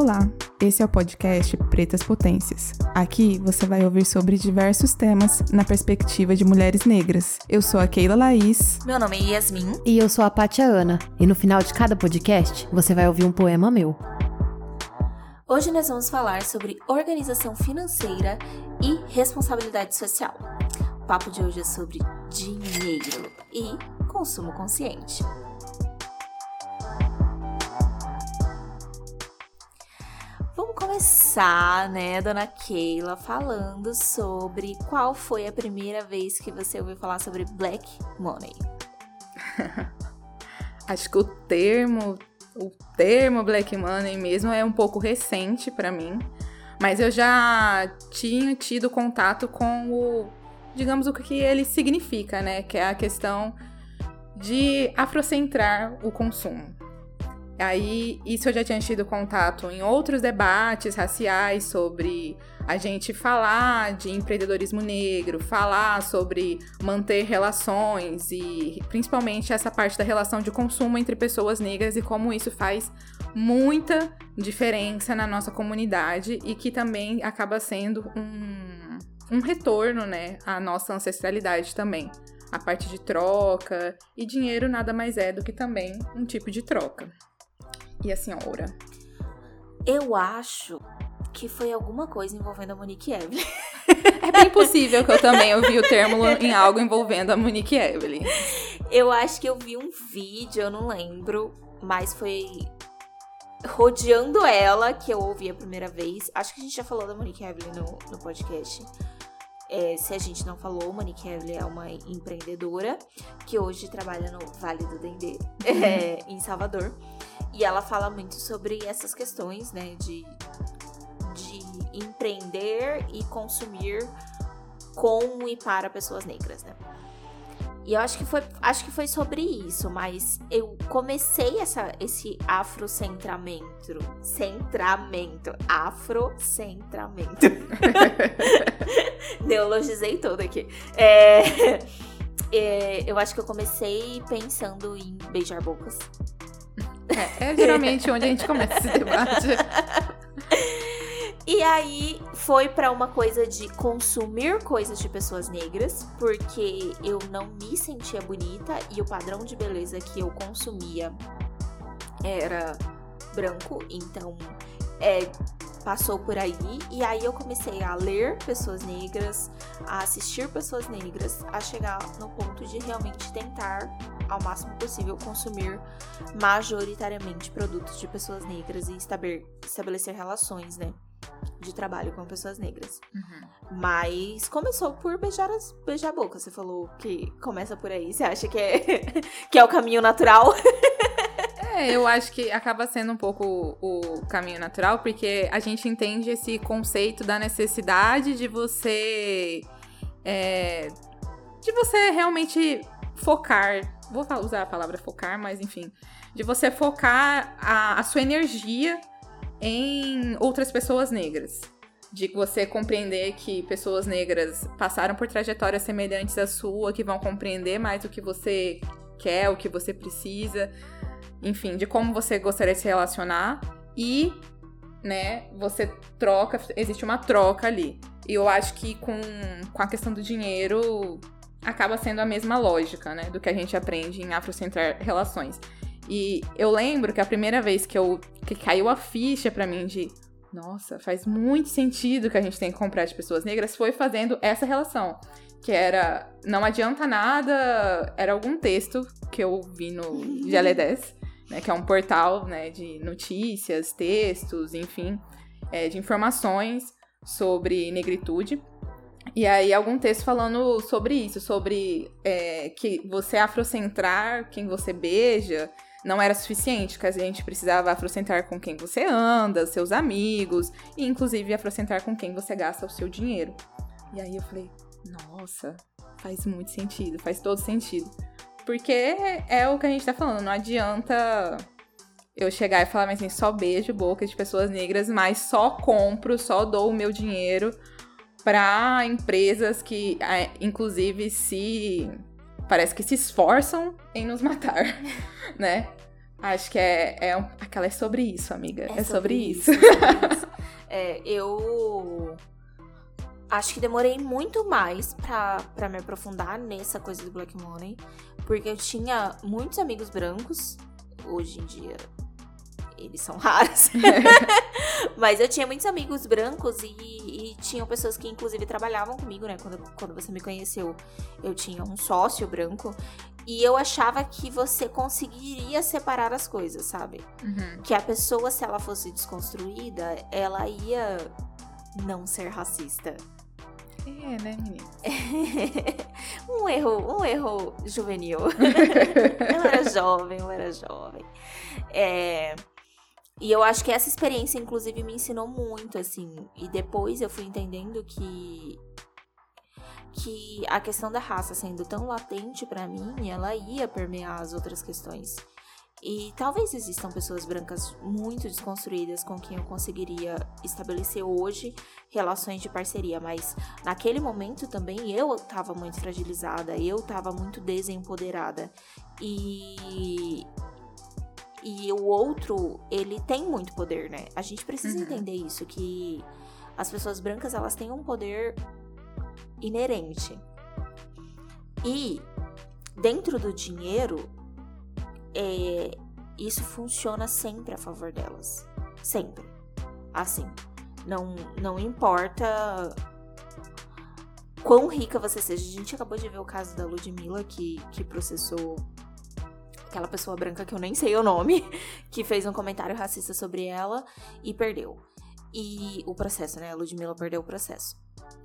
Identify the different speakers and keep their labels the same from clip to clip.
Speaker 1: Olá, esse é o podcast Pretas Potências. Aqui você vai ouvir sobre diversos temas na perspectiva de mulheres negras. Eu sou a Keila Laís.
Speaker 2: Meu nome é Yasmin.
Speaker 3: E eu sou a Pátia Ana. E no final de cada podcast você vai ouvir um poema meu.
Speaker 2: Hoje nós vamos falar sobre organização financeira e responsabilidade social. O papo de hoje é sobre dinheiro e consumo consciente. Começar, né, dona Keila, falando sobre qual foi a primeira vez que você ouviu falar sobre Black Money.
Speaker 1: Acho que o termo, o termo Black Money mesmo é um pouco recente para mim, mas eu já tinha tido contato com o, digamos o que ele significa, né, que é a questão de afrocentrar o consumo. Aí, isso eu já tinha tido contato em outros debates raciais sobre a gente falar de empreendedorismo negro, falar sobre manter relações e principalmente essa parte da relação de consumo entre pessoas negras e como isso faz muita diferença na nossa comunidade e que também acaba sendo um, um retorno, né, à nossa ancestralidade também. A parte de troca e dinheiro nada mais é do que também um tipo de troca. E a senhora?
Speaker 2: Eu acho que foi alguma coisa envolvendo a Monique Evelyn.
Speaker 1: é bem possível que eu também ouvi o termo em algo envolvendo a Monique Evelyn.
Speaker 2: Eu acho que eu vi um vídeo, eu não lembro, mas foi rodeando ela que eu ouvi a primeira vez. Acho que a gente já falou da Monique Evelyn no, no podcast. É, se a gente não falou, Monique Evelyn é uma empreendedora que hoje trabalha no Vale do Dendê, é, em Salvador. E ela fala muito sobre essas questões, né, de, de empreender e consumir com e para pessoas negras, né? E eu acho que foi, acho que foi sobre isso, mas eu comecei essa, esse afrocentramento. Centramento. Afrocentramento. Neologizei todo aqui. É, é, eu acho que eu comecei pensando em beijar bocas.
Speaker 1: É, é geralmente onde a gente começa esse debate.
Speaker 2: E aí foi para uma coisa de consumir coisas de pessoas negras, porque eu não me sentia bonita e o padrão de beleza que eu consumia era branco, então é, passou por aí. E aí eu comecei a ler pessoas negras, a assistir pessoas negras, a chegar no ponto de realmente tentar ao máximo possível consumir majoritariamente produtos de pessoas negras e estabelecer relações, né? De trabalho com pessoas negras. Uhum. Mas começou por beijar, as, beijar a boca. Você falou que começa por aí. Você acha que é, que é o caminho natural?
Speaker 1: É, eu acho que acaba sendo um pouco o caminho natural, porque a gente entende esse conceito da necessidade de você. É, de você realmente focar. Vou usar a palavra focar, mas enfim. De você focar a, a sua energia em outras pessoas negras. De você compreender que pessoas negras passaram por trajetórias semelhantes à sua, que vão compreender mais o que você quer, o que você precisa enfim, de como você gostaria de se relacionar e, né, você troca, existe uma troca ali. E eu acho que com, com a questão do dinheiro acaba sendo a mesma lógica, né, do que a gente aprende em Afrocentrar Relações. E eu lembro que a primeira vez que eu que caiu a ficha para mim de nossa, faz muito sentido que a gente tem que comprar de pessoas negras foi fazendo essa relação que era não adianta nada, era algum texto que eu vi no GL10 né, que é um portal né, de notícias, textos, enfim, é, de informações sobre negritude. E aí, algum texto falando sobre isso, sobre é, que você afrocentrar quem você beija não era suficiente, que a gente precisava afrocentrar com quem você anda, seus amigos, e inclusive afrocentrar com quem você gasta o seu dinheiro. E aí eu falei, nossa, faz muito sentido, faz todo sentido. Porque é o que a gente tá falando, não adianta eu chegar e falar, mas assim, só beijo boca de pessoas negras, mas só compro, só dou o meu dinheiro para empresas que, inclusive, se. Parece que se esforçam em nos matar, né? Acho que é, é aquela é sobre isso, amiga. É, sobre, isso.
Speaker 2: é sobre isso. É, eu acho que demorei muito mais pra me aprofundar nessa coisa do Black Money, porque eu tinha muitos amigos brancos, hoje em dia eles são raros, mas eu tinha muitos amigos brancos e, e tinham pessoas que inclusive trabalhavam comigo, né? Quando, quando você me conheceu, eu tinha um sócio branco e eu achava que você conseguiria separar as coisas, sabe?
Speaker 1: Uhum.
Speaker 2: que a pessoa, se ela fosse desconstruída, ela ia não ser racista.
Speaker 1: É, né, menina?
Speaker 2: um erro, um erro juvenil. eu era jovem, eu era jovem. É, E eu acho que essa experiência, inclusive, me ensinou muito, assim. E depois eu fui entendendo que que a questão da raça sendo tão latente pra mim, ela ia permear as outras questões. E talvez existam pessoas brancas muito desconstruídas com quem eu conseguiria estabelecer hoje relações de parceria, mas naquele momento também eu tava muito fragilizada, eu tava muito desempoderada. E e o outro, ele tem muito poder, né? A gente precisa
Speaker 1: Uhum.
Speaker 2: entender isso que as pessoas brancas, elas têm um poder inerente. E dentro do dinheiro, é, isso funciona sempre a favor delas. Sempre. Assim. Não, não importa quão rica você seja. A gente acabou de ver o caso da Ludmilla, que, que processou aquela pessoa branca que eu nem sei o nome, que fez um comentário racista sobre ela e perdeu. E o processo, né? A Ludmilla perdeu o processo.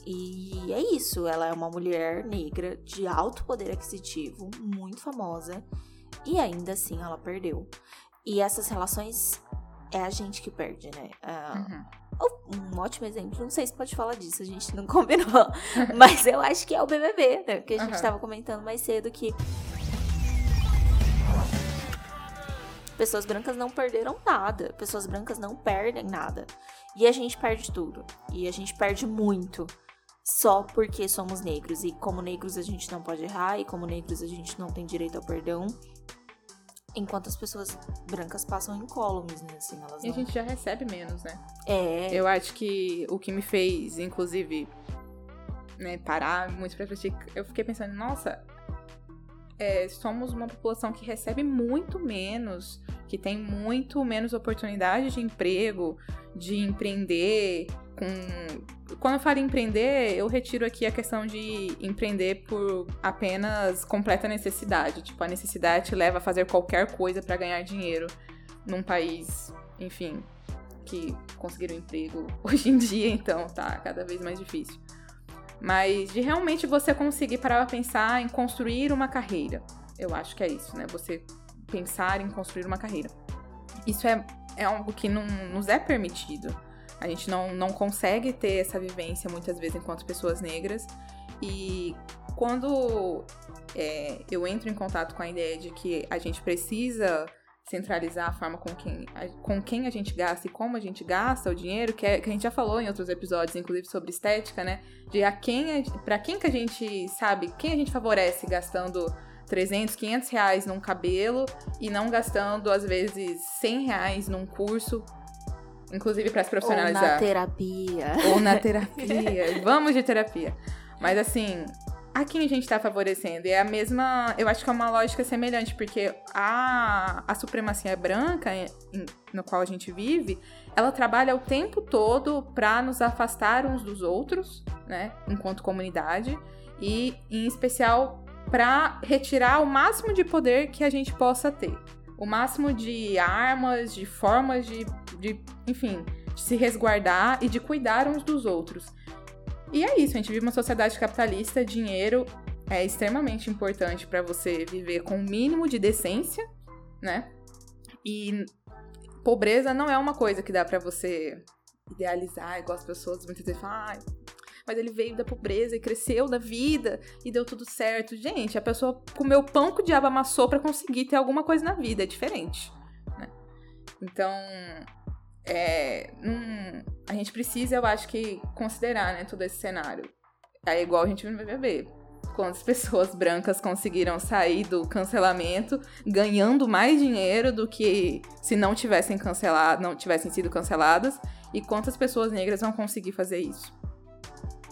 Speaker 2: E é isso, ela é uma mulher negra de alto poder aquisitivo, muito famosa, e ainda assim ela perdeu. E essas relações é a gente que perde, né? Ah,
Speaker 1: Uhum.
Speaker 2: um ótimo exemplo, não sei se pode falar disso, a gente não combinou, mas eu acho que é o BBB, né? Que a gente
Speaker 1: Aham.
Speaker 2: tava comentando mais cedo que pessoas brancas não perderam nada, pessoas brancas não perdem nada. E a gente perde tudo. E a gente perde muito só porque somos negros. E como negros a gente não pode errar, e como negros a gente não tem direito ao perdão. Enquanto as pessoas brancas passam incólumes, né? Assim, elas
Speaker 1: E a
Speaker 2: não...
Speaker 1: gente já recebe menos, né?
Speaker 2: É,
Speaker 1: Eu acho que o que me fez, inclusive, né, parar muito pra refletir, eu fiquei pensando, nossa, é, somos uma população que recebe muito menos, que tem muito menos oportunidade de emprego, de empreender. Com... Quando eu falo empreender, eu retiro aqui a questão de empreender por apenas completa necessidade. Tipo, a necessidade te leva a fazer qualquer coisa pra ganhar dinheiro num país, enfim, que conseguiram emprego hoje em dia, então tá cada vez mais difícil. Mas de realmente você conseguir parar pra pensar em construir uma carreira. Eu acho que é isso, né? Você pensar em construir uma carreira. Isso é, é algo que não nos é permitido. A gente não, não consegue ter essa vivência muitas vezes enquanto pessoas negras. E quando é, eu entro em contato com a ideia de que a gente precisa centralizar a forma com quem, a, com quem a gente gasta e como a gente gasta o dinheiro, que, é, que a gente já falou em outros episódios, inclusive sobre estética, né? De a quem, para quem que a gente sabe, quem a gente favorece gastando 300, 500 reais num cabelo e não gastando, às vezes, 100 reais num curso, inclusive para se
Speaker 2: ou
Speaker 1: profissionalizar
Speaker 2: na terapia.
Speaker 1: ou na terapia. Vamos de terapia. Mas assim, a quem a gente tá favorecendo? É a mesma. Eu acho que é uma lógica semelhante, porque a, a supremacia branca, em- no qual a gente vive, ela trabalha o tempo todo pra nos afastar uns dos outros, né? Enquanto comunidade. E, em especial, pra retirar o máximo de poder que a gente possa ter. O máximo de armas, de formas de, de enfim, de se resguardar e de cuidar uns dos outros. E é isso, a gente vive uma sociedade capitalista, dinheiro é extremamente importante para você viver com o mínimo de decência, né? E pobreza não é uma coisa que dá para você idealizar, igual as pessoas muitas vezes falam, ah, mas ele veio da pobreza e cresceu da vida e deu tudo certo. Gente, a pessoa comeu pão que o diabo amassou para conseguir ter alguma coisa na vida, é diferente, né? Então, é, não- a gente precisa, eu acho que, considerar, né, todo esse cenário. É igual a gente no BBB. quantas pessoas brancas conseguiram sair do cancelamento ganhando mais dinheiro do que se não tivessem cancelado, não tivessem sido canceladas, e quantas pessoas negras vão conseguir fazer isso.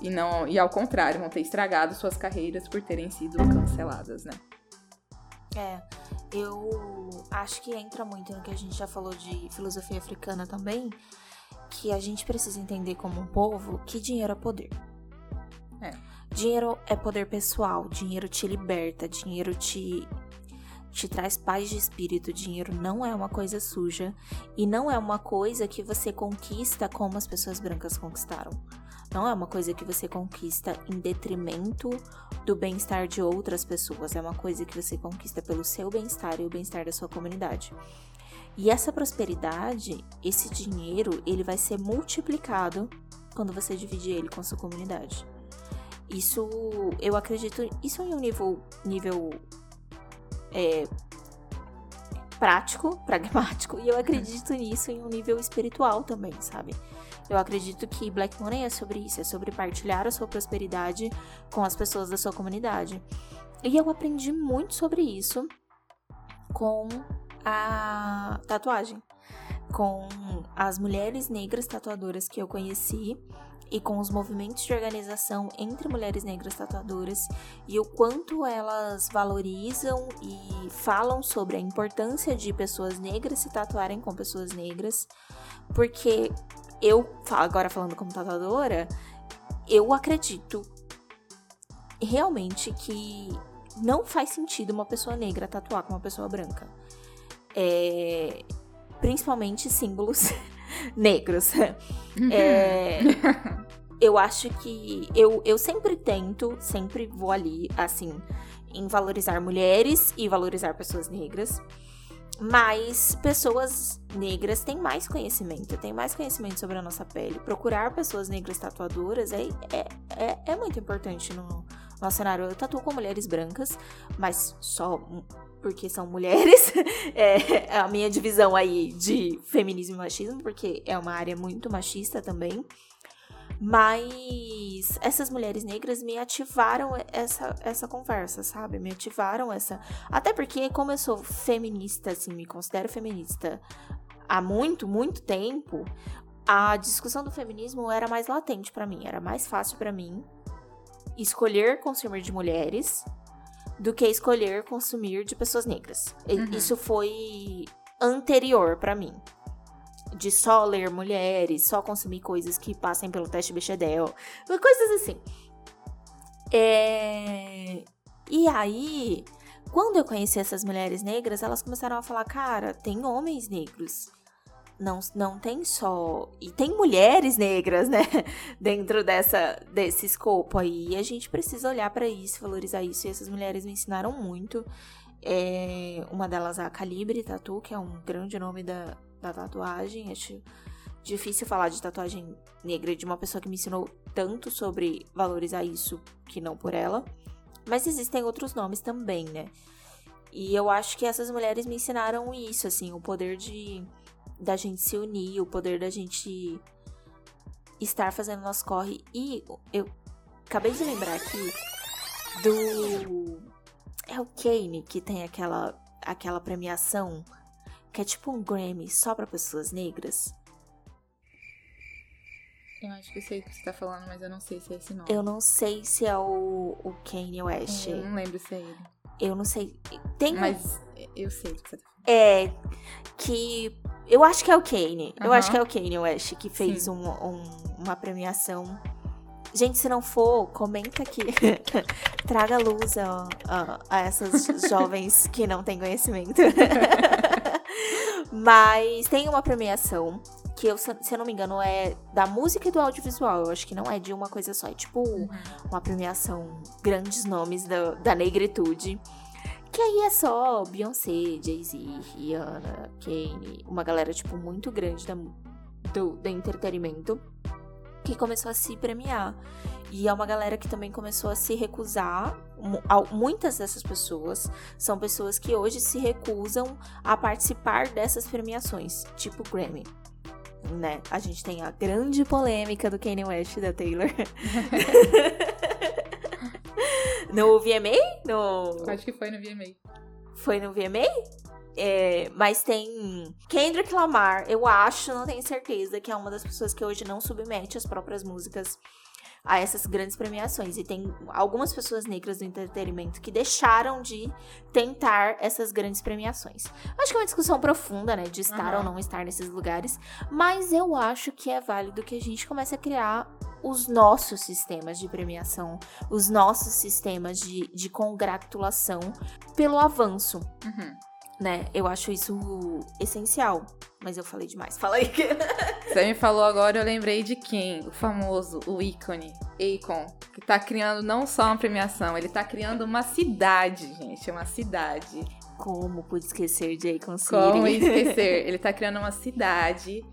Speaker 1: E não, e ao contrário, vão ter estragado suas carreiras por terem sido canceladas, né?
Speaker 2: É, eu acho que entra muito no que a gente já falou de filosofia africana também, que a gente precisa entender como um povo que dinheiro é poder.
Speaker 1: É.
Speaker 2: Dinheiro é poder pessoal, dinheiro te liberta, dinheiro te te traz paz de espírito. Dinheiro não é uma coisa suja e não é uma coisa que você conquista como as pessoas brancas conquistaram. Não é uma coisa que você conquista em detrimento do bem-estar de outras pessoas, é uma coisa que você conquista pelo seu bem-estar e o bem-estar da sua comunidade. E essa prosperidade, esse dinheiro, ele vai ser multiplicado quando você dividir ele com a sua comunidade. Isso, eu acredito, isso em um nível, nível é, prático, pragmático, e eu acredito nisso em um nível espiritual também, sabe? Eu acredito que Black Money é sobre isso, é sobre partilhar a sua prosperidade com as pessoas da sua comunidade. E eu aprendi muito sobre isso com a tatuagem, com as mulheres negras tatuadoras que eu conheci e com os movimentos de organização entre mulheres negras tatuadoras e o quanto elas valorizam e falam sobre a importância de pessoas negras se tatuarem com pessoas negras, porque eu, agora falando como tatuadora, eu acredito realmente que não faz sentido uma pessoa negra tatuar com uma pessoa branca. É, principalmente símbolos negros. É, eu acho que eu, eu sempre tento, sempre vou ali, assim, em valorizar mulheres e valorizar pessoas negras. Mas pessoas negras têm mais conhecimento, têm mais conhecimento sobre a nossa pele. Procurar pessoas negras tatuadoras é, é, é, é muito importante no nosso cenário. Eu tatuo com mulheres brancas, mas só porque são mulheres. é a minha divisão aí de feminismo e machismo, porque é uma área muito machista também. Mas essas mulheres negras me ativaram essa, essa conversa, sabe? Me ativaram essa. Até porque, como eu sou feminista, assim, me considero feminista há muito, muito tempo, a discussão do feminismo era mais latente para mim, era mais fácil para mim escolher consumir de mulheres do que escolher consumir de pessoas negras. Uhum. Isso foi anterior para mim de só ler mulheres, só consumir coisas que passem pelo teste Bechdel, coisas assim. É... E aí, quando eu conheci essas mulheres negras, elas começaram a falar, cara, tem homens negros. Não, não tem só. E tem mulheres negras, né? Dentro dessa, desse escopo aí. E a gente precisa olhar para isso, valorizar isso. E essas mulheres me ensinaram muito. É, uma delas é a Calibre Tatu, que é um grande nome da, da tatuagem. Acho difícil falar de tatuagem negra de uma pessoa que me ensinou tanto sobre valorizar isso que não por ela. Mas existem outros nomes também, né? E eu acho que essas mulheres me ensinaram isso, assim, o poder de da gente se unir, o poder da gente estar fazendo nosso corre. E eu acabei de lembrar aqui do é o Kane que tem aquela aquela premiação que é tipo um Grammy só para pessoas negras.
Speaker 1: Eu acho que sei o que você tá falando, mas eu não sei se é esse nome.
Speaker 2: Eu não sei se é o, o Kanye West.
Speaker 1: Eu não lembro se é ele.
Speaker 2: Eu não sei. Tem
Speaker 1: Mas eu sei do que você tá falando.
Speaker 2: É. Que. Eu acho que é o Kanye. Uhum. Eu acho que é o Kanye West que fez um, um, uma premiação. Gente, se não for, comenta aqui. Traga luz a, a, a essas jovens que não têm conhecimento. Mas tem uma premiação que eu, se eu não me engano, é da música e do audiovisual. Eu acho que não é de uma coisa só. É tipo uhum. uma premiação, grandes nomes da, da negritude. Que aí é só Beyoncé, Jay-Z, Rihanna, Kanye, uma galera, tipo, muito grande da, do, do entretenimento que começou a se premiar. E é uma galera que também começou a se recusar. Muitas dessas pessoas são pessoas que hoje se recusam a participar dessas premiações, tipo Grammy. Né? A gente tem a grande polêmica do Kanye West e da Taylor. No VMA? No...
Speaker 1: Acho que foi no VMA.
Speaker 2: Foi no VMA? É, mas tem Kendrick Lamar, eu acho, não tenho certeza, que é uma das pessoas que hoje não submete as próprias músicas a essas grandes premiações. E tem algumas pessoas negras do entretenimento que deixaram de tentar essas grandes premiações. Acho que é uma discussão profunda, né? De estar uhum. ou não estar nesses lugares. Mas eu acho que é válido que a gente comece a criar os nossos sistemas de premiação, os nossos sistemas de, de congratulação pelo avanço.
Speaker 1: Uhum
Speaker 2: né? Eu acho isso essencial. Mas eu falei demais. Fala aí.
Speaker 1: Você me falou agora, eu lembrei de quem? O famoso, o ícone, Akon, que tá criando não só uma premiação, ele tá criando uma cidade, gente. Uma cidade.
Speaker 2: Como pude esquecer de Akon City?
Speaker 1: Como esquecer? ele tá criando uma cidade.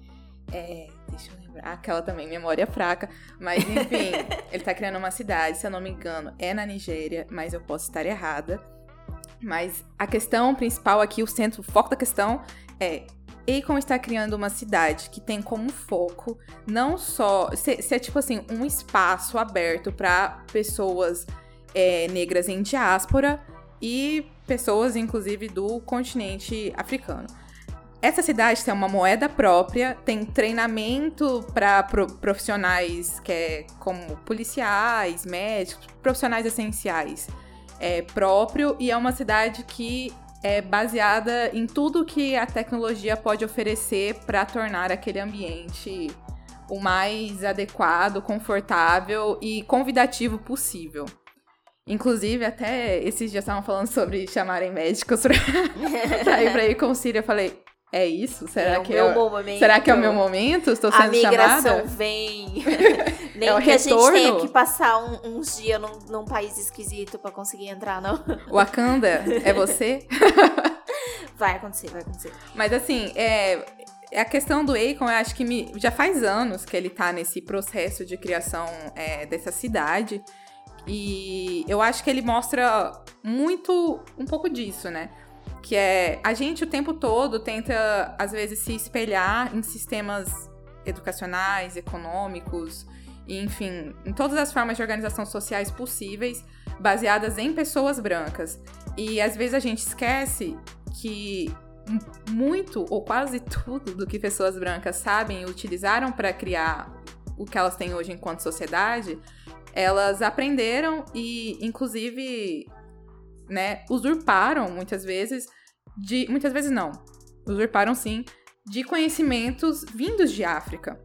Speaker 1: É, deixa eu lembrar. Aquela também, memória fraca. Mas enfim, ele tá criando uma cidade, se eu não me engano, é na Nigéria, mas eu posso estar errada mas a questão principal aqui, o centro, o foco da questão é Akon está criando uma cidade que tem como foco não só ser, ser tipo assim um espaço aberto para pessoas é, negras em diáspora e pessoas inclusive do continente africano. Essa cidade tem uma moeda própria, tem treinamento para pro, profissionais que é como policiais, médicos, profissionais essenciais é, próprio e é uma cidade que é baseada em tudo que a tecnologia pode oferecer para tornar aquele ambiente o mais adequado, confortável e convidativo possível. Inclusive, até esses dias estavam falando sobre chamarem médicos pra ir pra ir com o Sírio. Eu falei, é isso? Será
Speaker 2: é
Speaker 1: que
Speaker 2: é o
Speaker 1: meu
Speaker 2: momento.
Speaker 1: Será que é o meu momento? Estou sendo
Speaker 2: a migração
Speaker 1: chamada?
Speaker 2: vem. Nem
Speaker 1: É
Speaker 2: que a gente tenha
Speaker 1: retorno?
Speaker 2: que passar um- uns dias num, num país esquisito pra conseguir entrar, não.
Speaker 1: Wakanda, é você?
Speaker 2: Vai acontecer, vai acontecer.
Speaker 1: Mas assim, é, a questão do Akon, eu acho que me- já faz anos que ele tá nesse processo de criação é, dessa cidade. E eu acho que ele mostra muito um pouco disso, né? Que é a gente o tempo todo tenta, às vezes, se espelhar em sistemas educacionais, econômicos, enfim, em todas as formas de organização sociais possíveis, baseadas em pessoas brancas. E às vezes a gente esquece que muito ou quase tudo do que pessoas brancas sabem e utilizaram para criar o que elas têm hoje enquanto sociedade, elas aprenderam e, inclusive, né, usurparam muitas vezes de. Muitas vezes não. Usurparam sim, de conhecimentos vindos de África.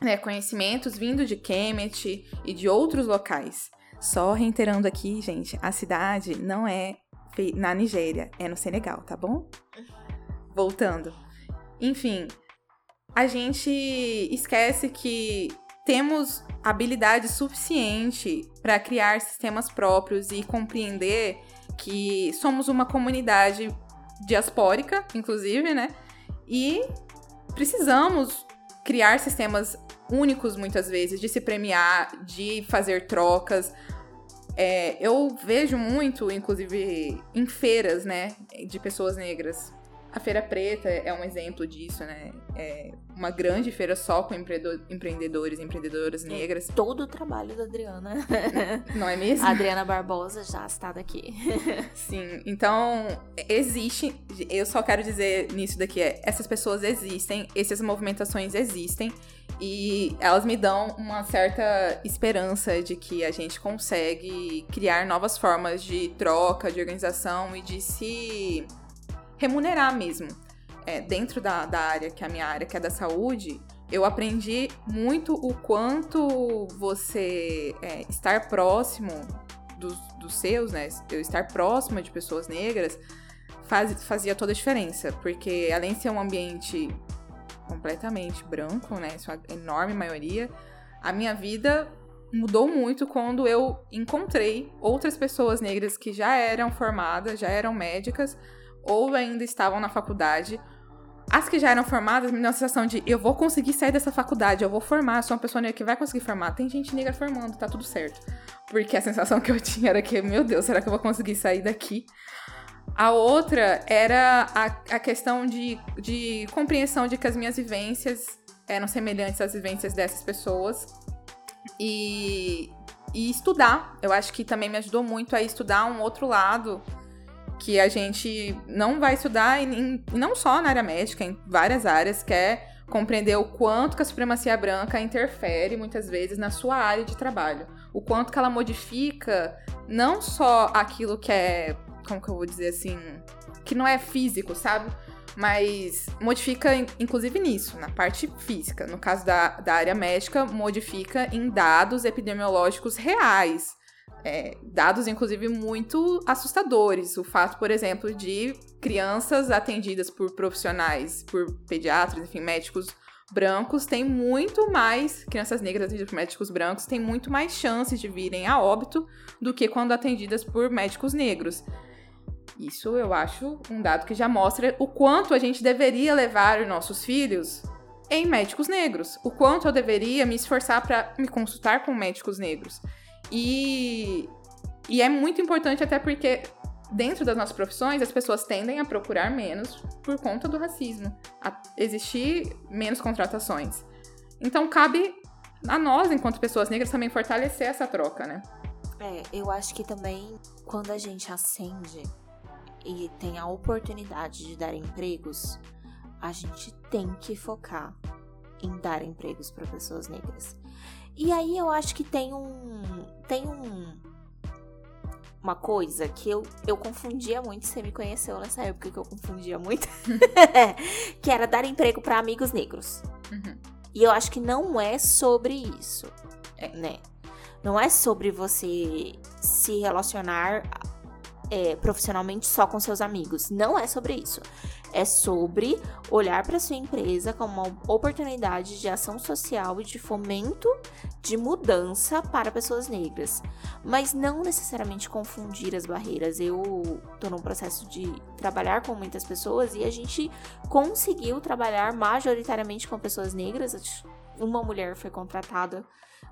Speaker 1: Né, conhecimentos vindos de Kemet e de outros locais. Só reiterando aqui, gente, a cidade não é na Nigéria, é no Senegal, tá bom? Voltando. Enfim, a gente esquece que temos habilidade suficiente para criar sistemas próprios e compreender que somos uma comunidade diaspórica, inclusive, né? E precisamos criar sistemas únicos muitas vezes, de se premiar, de fazer trocas. É, eu vejo muito, inclusive, em feiras, né, de pessoas negras. A Feira Preta é um exemplo disso, né? É uma grande feira só com empreendedor- empreendedores e empreendedoras negras,
Speaker 2: Todo o trabalho da Adriana.
Speaker 1: não é mesmo?
Speaker 2: A Adriana Barbosa já está daqui.
Speaker 1: Sim, então existe. Eu só quero dizer nisso daqui é: essas pessoas existem, essas movimentações existem e elas me dão uma certa esperança de que a gente consegue criar novas formas de troca, de organização e de se remunerar mesmo. É, dentro da, da área que é a minha área, que é da saúde, eu aprendi muito o quanto você é, estar próximo dos, dos seus, né? Eu estar próxima de pessoas negras faz, fazia toda a diferença. Porque além de ser um ambiente completamente branco, né? Sua enorme maioria, a minha vida mudou muito quando eu encontrei outras pessoas negras que já eram formadas, já eram médicas ou ainda estavam na faculdade. As que já eram formadas me deu a sensação de eu vou conseguir sair dessa faculdade, eu vou formar, sou uma pessoa negra que vai conseguir formar. Tem gente negra formando, tá tudo certo. Porque a sensação que eu tinha era que, meu Deus, será que eu vou conseguir sair daqui? A outra era a, a questão de, de compreensão de que as minhas vivências eram semelhantes às vivências dessas pessoas. E, e estudar. Eu acho que também me ajudou muito a estudar um outro lado que a gente não vai estudar, em, não só na área médica, em várias áreas, que é compreender o quanto que a supremacia branca interfere muitas vezes na sua área de trabalho. O quanto que ela modifica não só aquilo que é, como que eu vou dizer assim, que não é físico, sabe? Mas modifica, inclusive nisso, na parte física. No caso da, da área médica, modifica em dados epidemiológicos reais é, dados, inclusive, muito assustadores. O fato, por exemplo, de crianças atendidas por profissionais, por pediatras, enfim, médicos brancos, têm muito mais, crianças negras atendidas por médicos brancos, têm muito mais chances de virem a óbito do que quando atendidas por médicos negros. Isso eu acho um dado que já mostra o quanto a gente deveria levar os nossos filhos em médicos negros, o quanto eu deveria me esforçar para me consultar com médicos negros. E, e é muito importante até porque dentro das nossas profissões as pessoas tendem a procurar menos por conta do racismo, a existir menos contratações. Então cabe a nós, enquanto pessoas negras, também fortalecer essa troca, né?
Speaker 2: É, eu acho que também quando a gente acende e tem a oportunidade de dar empregos, a gente tem que focar em dar empregos para pessoas negras. E aí eu acho que tem um. Tem um. Uma coisa que eu, eu confundia muito, você me conheceu nessa época que eu confundia muito, que era dar emprego para amigos negros. Uhum. E eu acho que não é sobre isso, é, né? Não é sobre você se relacionar é, profissionalmente só com seus amigos. Não é sobre isso é sobre olhar para sua empresa como uma oportunidade de ação social e de fomento de mudança para pessoas negras, mas não necessariamente confundir as barreiras. Eu estou num processo de trabalhar com muitas pessoas e a gente conseguiu trabalhar majoritariamente com pessoas negras. Uma mulher foi contratada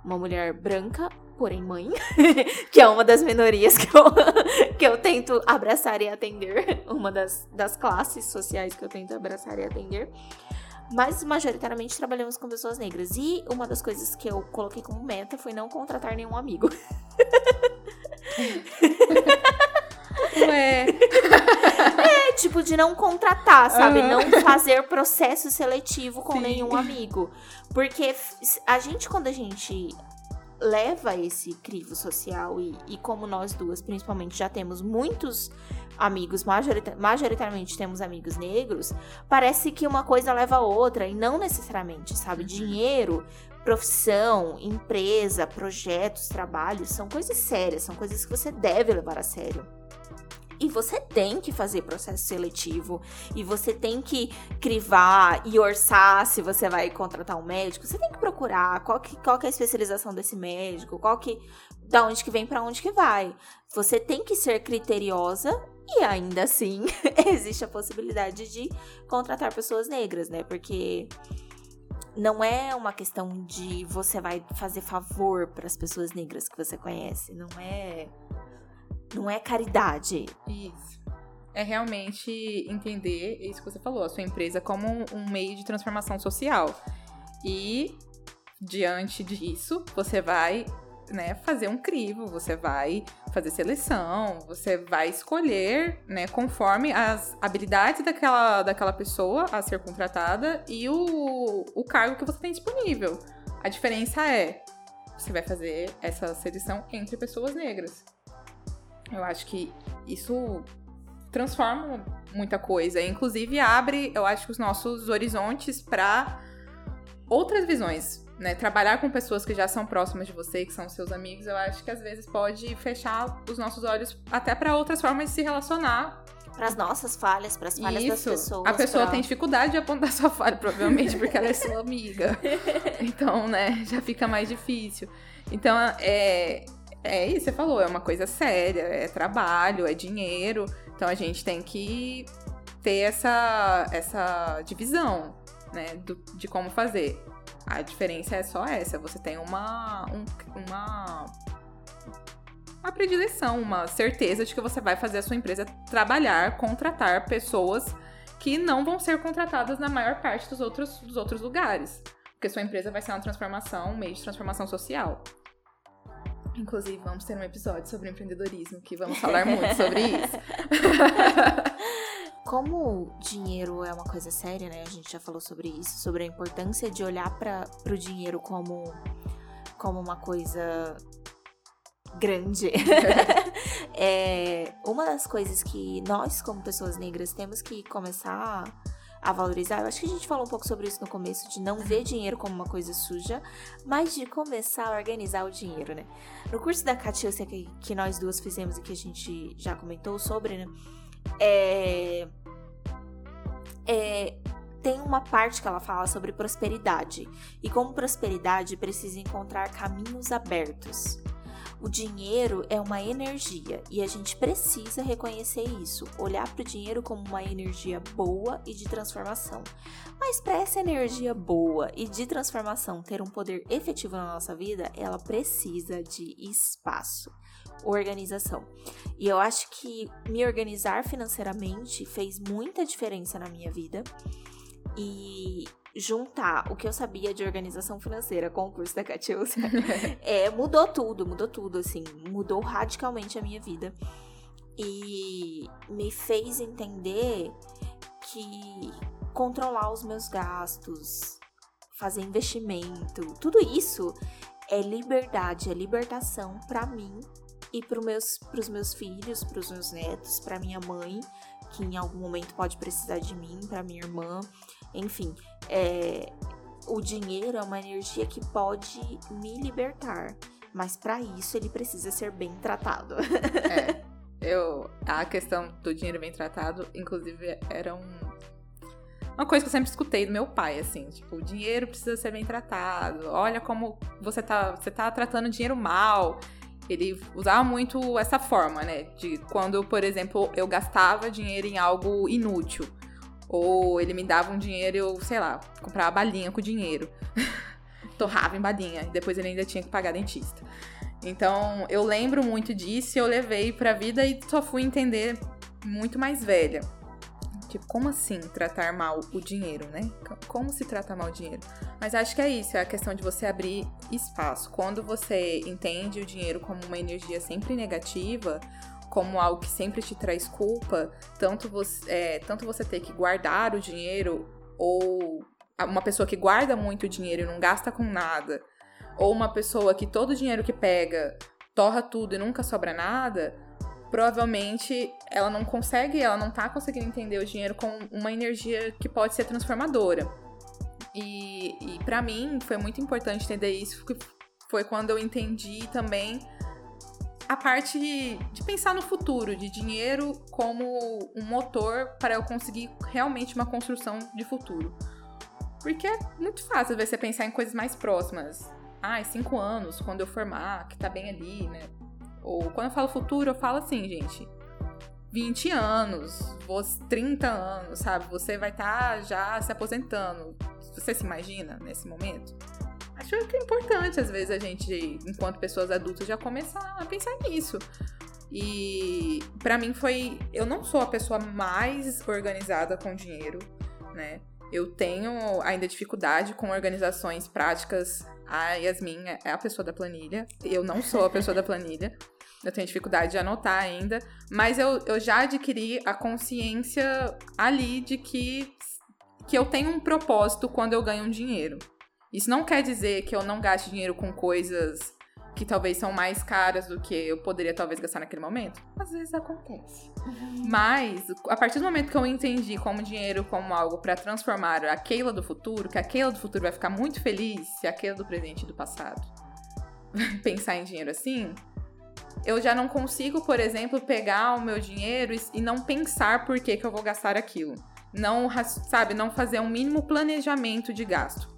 Speaker 2: uma mulher branca, porém mãe, que é uma das minorias que eu, que eu tento abraçar e atender, uma das, das classes sociais que eu tento abraçar e atender. Mas majoritariamente trabalhamos com pessoas negras. E uma das coisas que eu coloquei como meta foi não contratar nenhum amigo.
Speaker 1: Ué.
Speaker 2: É, tipo, de não contratar, sabe? Uhum. Não fazer processo seletivo com Sim. nenhum amigo. Porque a gente, quando a gente leva esse crivo social e, e como nós duas, principalmente, já temos muitos amigos, majorita majoritariamente temos amigos negros, parece que uma coisa leva a outra e não necessariamente, sabe? Uhum. Dinheiro, profissão, empresa, projetos, trabalhos são coisas sérias, são coisas que você deve levar a sério. E você tem que fazer processo seletivo. E você tem que crivar e orçar se você vai contratar um médico. Você tem que procurar qual que, qual que é a especialização desse médico, qual que. Da onde que vem para onde que vai. Você tem que ser criteriosa e ainda assim existe a possibilidade de contratar pessoas negras, né? Porque não é uma questão de você vai fazer favor para as pessoas negras que você conhece, não é não é caridade.
Speaker 1: Isso. É realmente entender isso que você falou, a sua empresa como um, um meio de transformação social. E diante disso, você vai né, fazer um crivo, você vai fazer seleção, você vai escolher, né, conforme as habilidades daquela, daquela pessoa a ser contratada e o, o cargo que você tem disponível. A diferença é, você vai fazer essa seleção entre pessoas negras. Eu acho que isso transforma muita coisa. Inclusive abre, eu acho os nossos horizontes para outras visões. Né? Trabalhar com pessoas que já são próximas de você, que são seus amigos, eu acho que às vezes pode fechar os nossos olhos até para outras formas de se relacionar.
Speaker 2: Para as nossas falhas, para as falhas
Speaker 1: Isso.
Speaker 2: das pessoas.
Speaker 1: A pessoa
Speaker 2: pra...
Speaker 1: tem dificuldade de apontar sua falha, provavelmente, porque ela é sua amiga. Então, né, já fica mais difícil. Então, é, é isso, você falou, é uma coisa séria, é trabalho, é dinheiro. Então a gente tem que ter essa, essa divisão, né, do, de como fazer. A diferença é só essa, você tem uma, um, uma, uma predileção, uma certeza de que você vai fazer a sua empresa trabalhar, contratar pessoas que não vão ser contratadas na maior parte dos outros, dos outros lugares. Porque sua empresa vai ser uma transformação, um meio de transformação social. Inclusive, vamos ter um episódio sobre empreendedorismo que vamos falar muito sobre isso.
Speaker 2: Como dinheiro é uma coisa séria, né? A gente já falou sobre isso, sobre a importância de olhar para o dinheiro como, como uma coisa grande. é, uma das coisas que nós, como pessoas negras, temos que começar a valorizar. Eu acho que a gente falou um pouco sobre isso no começo, de não ver dinheiro como uma coisa suja, mas de começar a organizar o dinheiro, né? No curso da Catiúcia que, que nós duas fizemos e que a gente já comentou sobre, né? É, é, tem uma parte que ela fala sobre prosperidade. E como prosperidade precisa encontrar caminhos abertos. O dinheiro é uma energia e a gente precisa reconhecer isso, olhar para o dinheiro como uma energia boa e de transformação. Mas para essa energia boa e de transformação ter um poder efetivo na nossa vida, ela precisa de espaço, organização. E eu acho que me organizar financeiramente fez muita diferença na minha vida. E juntar o que eu sabia de organização financeira com o curso da Catiúcia, é, mudou tudo, mudou tudo, assim, mudou radicalmente a minha vida. E me fez entender que controlar os meus gastos, fazer investimento, tudo isso é liberdade, é libertação para mim e para os meus, pros meus filhos, para os meus netos, para minha mãe, que em algum momento pode precisar de mim, para minha irmã, enfim, é, o dinheiro é uma energia que pode me libertar, mas para isso ele precisa ser bem tratado.
Speaker 1: é, eu a questão do dinheiro bem tratado, inclusive, era um uma coisa que eu sempre escutei do meu pai, assim, tipo, o dinheiro precisa ser bem tratado. Olha como você tá, você tá tratando o dinheiro mal. Ele usava muito essa forma, né? De quando, por exemplo, eu gastava dinheiro em algo inútil. Ou ele me dava um dinheiro eu, sei lá, comprava balinha com dinheiro. Torrava em balinha. E depois ele ainda tinha que pagar dentista. Então, eu lembro muito disso e eu levei pra vida e só fui entender muito mais velha. Como assim tratar mal o dinheiro, né? Como se trata mal o dinheiro? Mas acho que é isso, é a questão de você abrir espaço. Quando você entende o dinheiro como uma energia sempre negativa, como algo que sempre te traz culpa, tanto você, é, tanto você ter que guardar o dinheiro, ou uma pessoa que guarda muito dinheiro e não gasta com nada, ou uma pessoa que todo o dinheiro que pega torra tudo e nunca sobra nada, provavelmente ela não consegue, ela não tá conseguindo entender o dinheiro como uma energia que pode ser transformadora. E, e para mim foi muito importante entender isso, porque foi quando eu entendi também a parte de pensar no futuro, de dinheiro como um motor para eu conseguir realmente uma construção de futuro. Porque é muito fácil, você pensar em coisas mais próximas. Ah, cinco anos, quando eu formar, que tá bem ali, né? Ou quando eu falo futuro, eu falo assim, gente. 20 anos, 30 anos, sabe? Você vai estar tá já se aposentando. Você se imagina nesse momento? Acho que é importante, às vezes, a gente, enquanto pessoas adultas, já começar a pensar nisso. E para mim foi. Eu não sou a pessoa mais organizada com dinheiro, né? Eu tenho ainda dificuldade com organizações práticas. A Yasmin é a pessoa da planilha. Eu não sou a pessoa da planilha. Eu tenho dificuldade de anotar ainda. Mas eu, eu já adquiri a consciência ali de que, que eu tenho um propósito quando eu ganho um dinheiro. Isso não quer dizer que eu não gaste dinheiro com coisas que talvez são mais caras do que eu poderia talvez gastar naquele momento. Às vezes acontece. Uhum. Mas a partir do momento que eu entendi como dinheiro como algo para transformar a Keila do futuro, que a Keila do futuro vai ficar muito feliz se a Keila do presente e do passado pensar em dinheiro assim, eu já não consigo, por exemplo, pegar o meu dinheiro e não pensar por que, que eu vou gastar aquilo. Não, sabe, não fazer um mínimo planejamento de gasto.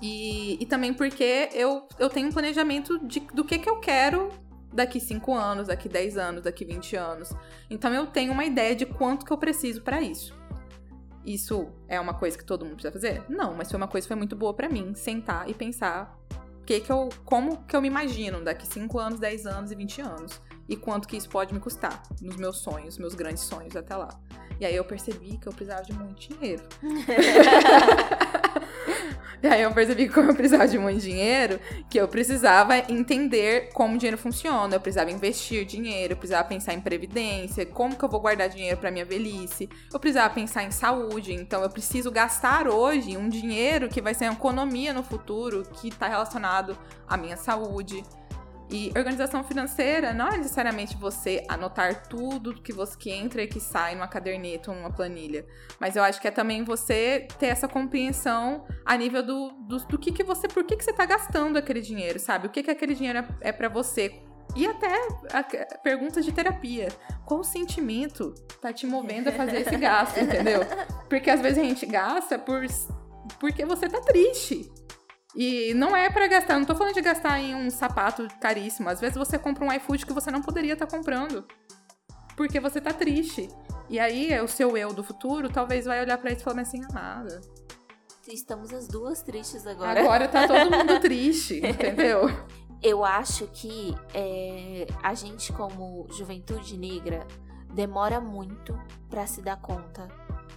Speaker 1: E, e também porque eu, eu tenho um planejamento de, do que, que eu quero daqui 5 anos, daqui 10 anos, daqui 20 anos. Então eu tenho uma ideia de quanto que eu preciso para isso. Isso é uma coisa que todo mundo precisa fazer? Não, mas foi uma coisa que foi muito boa para mim, sentar e pensar que que eu, como que eu me imagino daqui 5 anos, 10 anos e 20 anos. E quanto que isso pode me custar nos meus sonhos, meus grandes sonhos até lá. E aí eu percebi que eu precisava de muito dinheiro. e aí eu percebi que como eu precisava de muito dinheiro, que eu precisava entender como o dinheiro funciona, eu precisava investir dinheiro, eu precisava pensar em previdência, como que eu vou guardar dinheiro para minha velhice, eu precisava pensar em saúde, então eu preciso gastar hoje um dinheiro que vai ser uma economia no futuro, que está relacionado à minha saúde. E organização financeira não é necessariamente você anotar tudo que você que entra e que sai numa caderneta ou numa planilha. Mas eu acho que é também você ter essa compreensão a nível do, do, do que, que você. Por que, que você está gastando aquele dinheiro, sabe? O que, que aquele dinheiro é, é para você. E até perguntas de terapia. Qual sentimento tá te movendo a fazer esse gasto, entendeu? Porque às vezes a gente gasta por, porque você tá triste. E não é para gastar, não tô falando de gastar em um sapato caríssimo. Às vezes você compra um iFood que você não poderia estar tá comprando. Porque você tá triste. E aí, o seu eu do futuro talvez vai olhar para isso e falar assim, nada.
Speaker 2: Estamos as duas tristes agora.
Speaker 1: Agora tá todo mundo triste, entendeu?
Speaker 2: Eu acho que é, a gente, como juventude negra, demora muito para se dar conta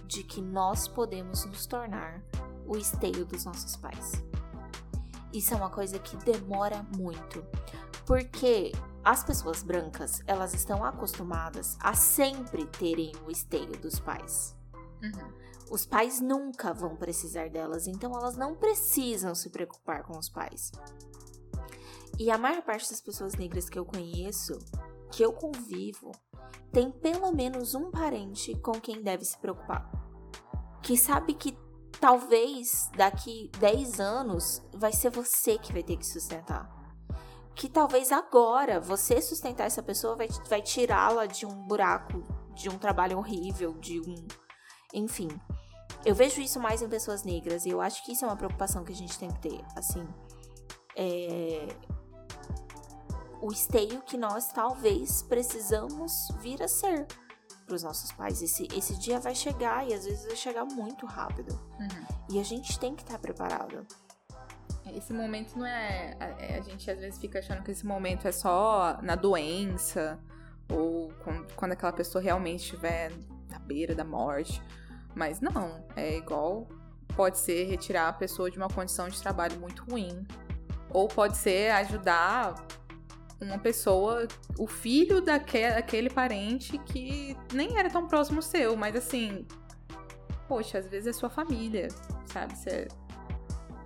Speaker 2: de que nós podemos nos tornar o esteio dos nossos pais. Isso é uma coisa que demora muito. Porque as pessoas brancas, elas estão acostumadas a sempre terem o esteio dos pais. Uhum. Os pais nunca vão precisar delas, então elas não precisam se preocupar com os pais. E a maior parte das pessoas negras que eu conheço, que eu convivo, tem pelo menos um parente com quem deve se preocupar. Que sabe que talvez daqui 10 anos vai ser você que vai ter que sustentar. Que talvez agora você sustentar essa pessoa vai, vai tirá-la de um buraco, de um trabalho horrível, de um. Enfim. Eu vejo isso mais em pessoas negras e eu acho que isso é uma preocupação que a gente tem que ter. Assim. É... O esteio que nós talvez precisamos vir a ser para os nossos pais. Esse, esse dia vai chegar e às vezes vai chegar muito rápido. Uhum. E a gente tem que estar tá preparado.
Speaker 1: Esse momento não é. A, é, a, gente às vezes fica achando que esse momento é só na doença ou quando, quando aquela pessoa realmente estiver na beira da morte. Mas não, é igual. Pode ser retirar a pessoa de uma condição de trabalho muito ruim. Ou pode ser ajudar uma pessoa, o filho daquele, parente que nem era tão próximo seu, mas assim, poxa, às vezes é sua família, sabe? Você,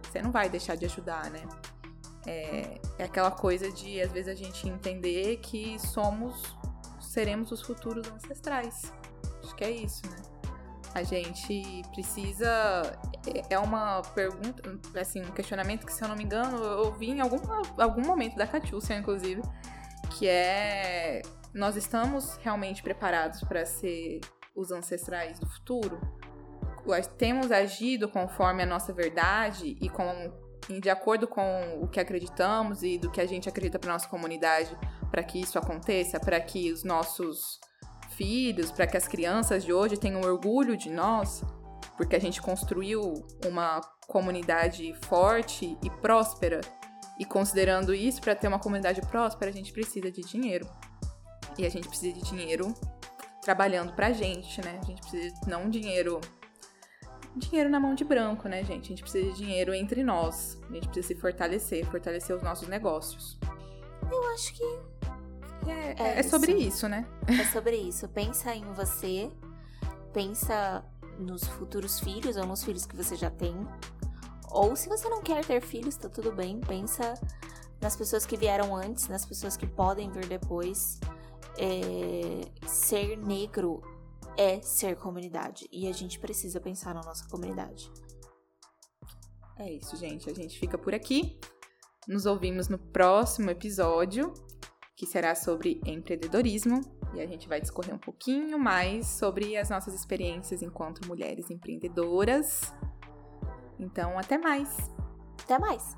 Speaker 1: você não vai deixar de ajudar, né? É, é aquela coisa de, às vezes, a gente entender que somos, seremos os futuros ancestrais. Acho que é isso, né? A gente precisa. É, é uma pergunta, assim, um questionamento que, se eu não me engano, eu ouvi em algum, algum momento da Catiúcia, inclusive, que é: nós estamos realmente preparados para ser os ancestrais do futuro? Temos agido conforme a nossa verdade e com de acordo com o que acreditamos e do que a gente acredita para nossa comunidade, para que isso aconteça, para que os nossos filhos, para que as crianças de hoje tenham orgulho de nós, porque a gente construiu uma comunidade forte e próspera. E considerando isso, para ter uma comunidade próspera, a gente precisa de dinheiro. E a gente precisa de dinheiro trabalhando pra gente, né? A gente precisa não dinheiro dinheiro na mão de branco, né, gente? A gente precisa de dinheiro entre nós. A gente precisa se fortalecer, fortalecer os nossos negócios.
Speaker 2: Eu acho que
Speaker 1: é, é, é sobre isso, né?
Speaker 2: É sobre isso. Pensa em você, pensa nos futuros filhos ou nos filhos que você já tem. Ou se você não quer ter filhos, tá tudo bem. Pensa nas pessoas que vieram antes, nas pessoas que podem vir depois. É, ser negro é ser comunidade. E a gente precisa pensar na nossa comunidade.
Speaker 1: É isso, gente. A gente fica por aqui. Nos ouvimos no próximo episódio que será sobre empreendedorismo. E a gente vai discorrer um pouquinho mais sobre as nossas experiências enquanto mulheres empreendedoras. Então, até mais!
Speaker 2: Até mais!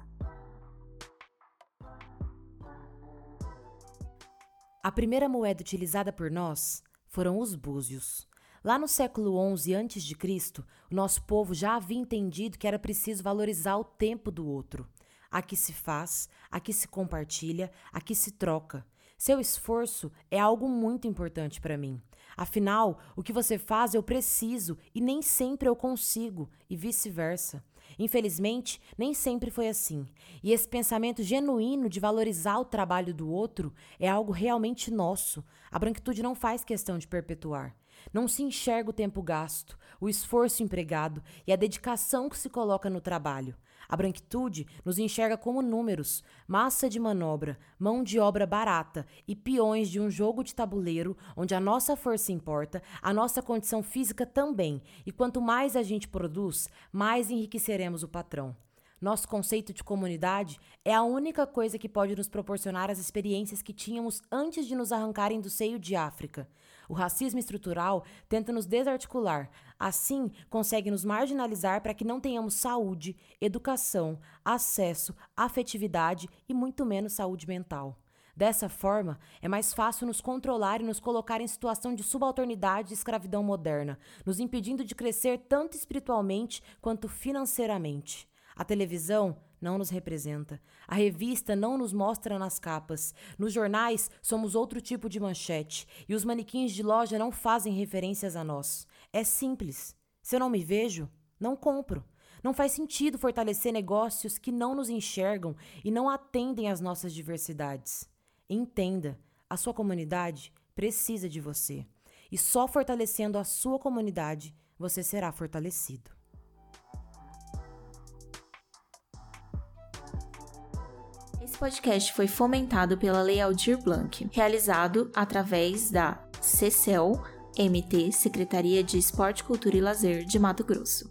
Speaker 3: A primeira moeda utilizada por nós foram os búzios. Lá no século XI a.C., o nosso povo já havia entendido que era preciso valorizar o tempo do outro. Aqui se faz, aqui se compartilha, aqui se troca. Seu esforço é algo muito importante para mim. Afinal, o que você faz eu preciso e nem sempre eu consigo, e vice-versa. Infelizmente, nem sempre foi assim. E esse pensamento genuíno de valorizar o trabalho do outro é algo realmente nosso. A branquitude não faz questão de perpetuar. Não se enxerga o tempo gasto, o esforço empregado e a dedicação que se coloca no trabalho. A branquitude nos enxerga como números, massa de manobra, mão de obra barata e peões de um jogo de tabuleiro onde a nossa força importa, a nossa condição física também, e quanto mais a gente produz, mais enriqueceremos o patrão. Nosso conceito de comunidade é a única coisa que pode nos proporcionar as experiências que tínhamos antes de nos arrancarem do seio de África. O racismo estrutural tenta nos desarticular, assim consegue nos marginalizar para que não tenhamos saúde, educação, acesso, afetividade e muito menos saúde mental. Dessa forma, é mais fácil nos controlar e nos colocar em situação de subalternidade e escravidão moderna, nos impedindo de crescer tanto espiritualmente quanto financeiramente. A televisão não nos representa. A revista não nos mostra nas capas. Nos jornais somos outro tipo de manchete. E os manequins de loja não fazem referências a nós. É simples. Se eu não me vejo, não compro. Não faz sentido fortalecer negócios que não nos enxergam e não atendem às nossas diversidades. Entenda, a sua comunidade precisa de você. E só fortalecendo a sua comunidade você será fortalecido.
Speaker 2: Podcast foi fomentado pela Lei Aldir Blanc, realizado através da CECEL MT, Secretaria de Esporte, Cultura e Lazer de Mato Grosso.